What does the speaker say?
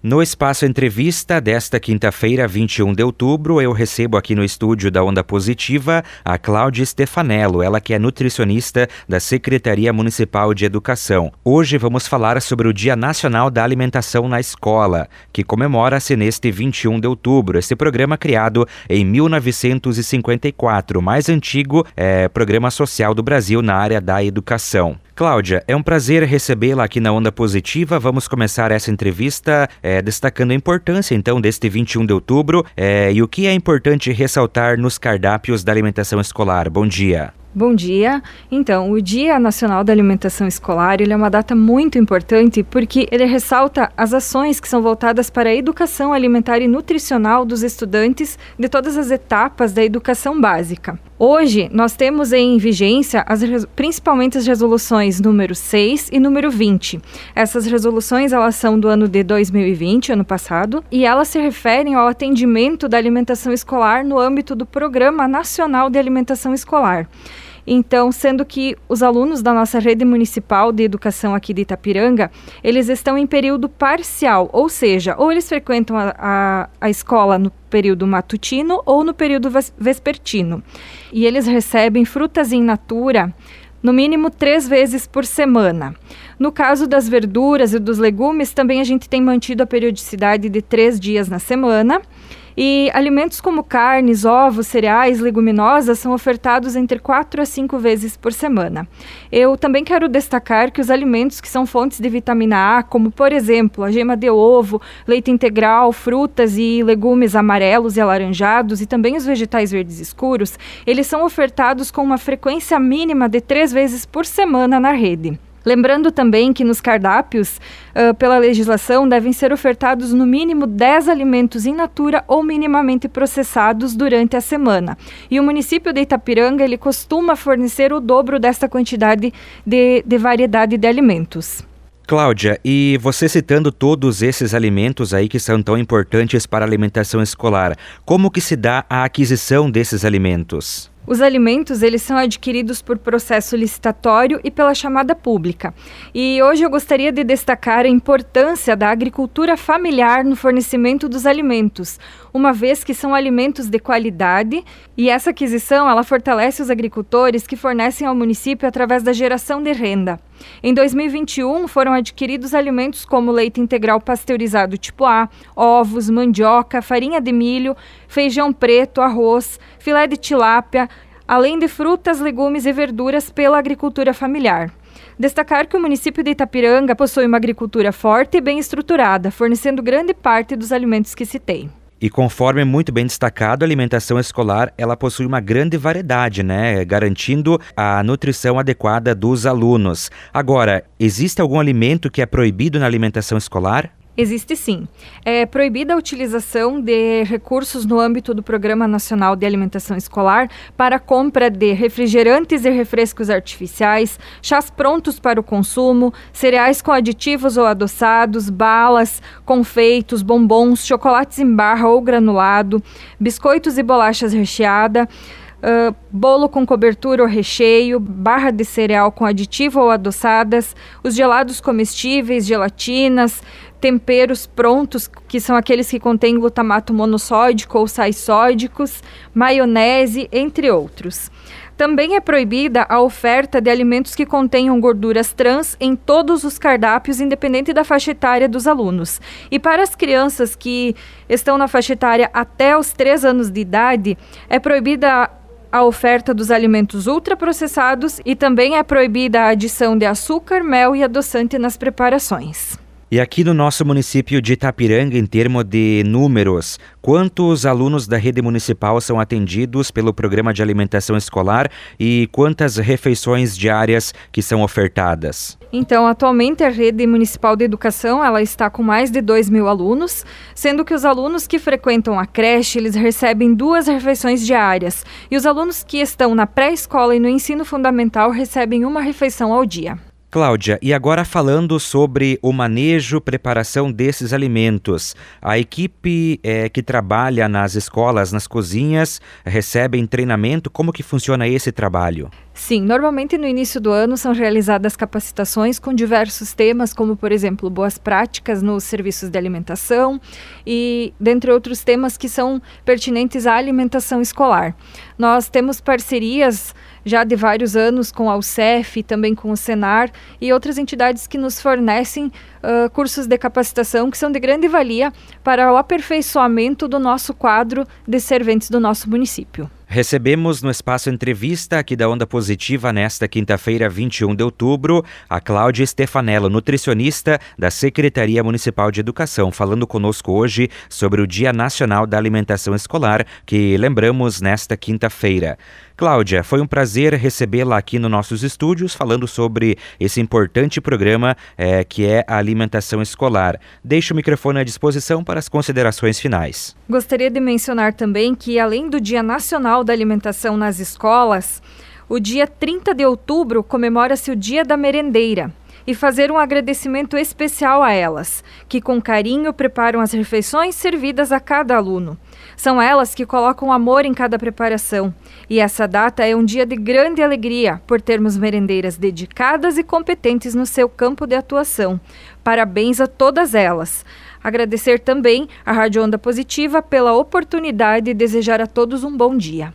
No espaço entrevista desta quinta-feira, 21 de outubro, eu recebo aqui no estúdio da Onda Positiva a Cláudia Stefanello, ela que é nutricionista da Secretaria Municipal de Educação. Hoje vamos falar sobre o Dia Nacional da Alimentação na Escola, que comemora-se neste 21 de outubro. Esse programa criado em 1954, mais antigo é, programa social do Brasil na área da educação. Cláudia, é um prazer recebê-la aqui na Onda Positiva. Vamos começar essa entrevista é, destacando a importância, então, deste 21 de outubro é, e o que é importante ressaltar nos cardápios da alimentação escolar. Bom dia. Bom dia. Então, o Dia Nacional da Alimentação Escolar é uma data muito importante porque ele ressalta as ações que são voltadas para a educação alimentar e nutricional dos estudantes de todas as etapas da educação básica. Hoje, nós temos em vigência as, principalmente as resoluções número 6 e número 20. Essas resoluções elas são do ano de 2020, ano passado, e elas se referem ao atendimento da alimentação escolar no âmbito do Programa Nacional de Alimentação Escolar. Então, sendo que os alunos da nossa rede municipal de educação aqui de Itapiranga, eles estão em período parcial, ou seja, ou eles frequentam a, a, a escola no período matutino ou no período vespertino. E eles recebem frutas in natura no mínimo três vezes por semana. No caso das verduras e dos legumes, também a gente tem mantido a periodicidade de três dias na semana. E alimentos como carnes, ovos, cereais, leguminosas são ofertados entre 4 a 5 vezes por semana. Eu também quero destacar que os alimentos que são fontes de vitamina A, como por exemplo a gema de ovo, leite integral, frutas e legumes amarelos e alaranjados e também os vegetais verdes escuros, eles são ofertados com uma frequência mínima de 3 vezes por semana na rede. Lembrando também que nos cardápios, uh, pela legislação, devem ser ofertados no mínimo 10 alimentos in natura ou minimamente processados durante a semana. E o município de Itapiranga ele costuma fornecer o dobro desta quantidade de, de variedade de alimentos. Cláudia, e você citando todos esses alimentos aí que são tão importantes para a alimentação escolar, como que se dá a aquisição desses alimentos? Os alimentos, eles são adquiridos por processo licitatório e pela chamada pública. E hoje eu gostaria de destacar a importância da agricultura familiar no fornecimento dos alimentos, uma vez que são alimentos de qualidade e essa aquisição, ela fortalece os agricultores que fornecem ao município através da geração de renda. Em 2021, foram adquiridos alimentos como leite integral pasteurizado tipo A, ovos, mandioca, farinha de milho, feijão preto, arroz, filé de tilápia, além de frutas, legumes e verduras pela agricultura familiar. Destacar que o município de Itapiranga possui uma agricultura forte e bem estruturada, fornecendo grande parte dos alimentos que citei. E conforme muito bem destacado, a alimentação escolar ela possui uma grande variedade, né, garantindo a nutrição adequada dos alunos. Agora, existe algum alimento que é proibido na alimentação escolar? Existe sim. É proibida a utilização de recursos no âmbito do Programa Nacional de Alimentação Escolar para compra de refrigerantes e refrescos artificiais, chás prontos para o consumo, cereais com aditivos ou adoçados, balas, confeitos, bombons, chocolates em barra ou granulado, biscoitos e bolachas recheada. Uh, bolo com cobertura ou recheio, barra de cereal com aditivo ou adoçadas, os gelados comestíveis, gelatinas, temperos prontos, que são aqueles que contêm glutamato monossódico ou sais sódicos, maionese, entre outros. Também é proibida a oferta de alimentos que contenham gorduras trans em todos os cardápios, independente da faixa etária dos alunos. E para as crianças que estão na faixa etária até os 3 anos de idade, é proibida a oferta dos alimentos ultraprocessados e também é proibida a adição de açúcar, mel e adoçante nas preparações. E aqui no nosso município de Itapiranga, em termos de números, quantos alunos da rede municipal são atendidos pelo programa de alimentação escolar e quantas refeições diárias que são ofertadas? Então, atualmente a rede municipal de educação ela está com mais de 2 mil alunos, sendo que os alunos que frequentam a creche eles recebem duas refeições diárias e os alunos que estão na pré-escola e no ensino fundamental recebem uma refeição ao dia. Cláudia, e agora falando sobre o manejo, preparação desses alimentos, a equipe é, que trabalha nas escolas, nas cozinhas, recebem treinamento? Como que funciona esse trabalho? Sim, normalmente no início do ano são realizadas capacitações com diversos temas, como por exemplo, boas práticas nos serviços de alimentação e dentre outros temas que são pertinentes à alimentação escolar. Nós temos parcerias já de vários anos com a UCEF, também com o Senar e outras entidades que nos fornecem uh, cursos de capacitação que são de grande valia para o aperfeiçoamento do nosso quadro de serventes do nosso município. Recebemos no espaço entrevista aqui da Onda Positiva nesta quinta-feira, 21 de outubro, a Cláudia Stefanello, nutricionista da Secretaria Municipal de Educação, falando conosco hoje sobre o Dia Nacional da Alimentação Escolar, que lembramos nesta quinta-feira. Cláudia, foi um prazer recebê-la aqui nos nossos estúdios falando sobre esse importante programa é, que é a alimentação escolar. Deixo o microfone à disposição para as considerações finais. Gostaria de mencionar também que, além do Dia Nacional da Alimentação nas Escolas, o dia 30 de outubro comemora-se o Dia da Merendeira e fazer um agradecimento especial a elas, que com carinho preparam as refeições servidas a cada aluno. São elas que colocam amor em cada preparação, e essa data é um dia de grande alegria por termos merendeiras dedicadas e competentes no seu campo de atuação. Parabéns a todas elas. Agradecer também à Rádio Onda Positiva pela oportunidade e desejar a todos um bom dia.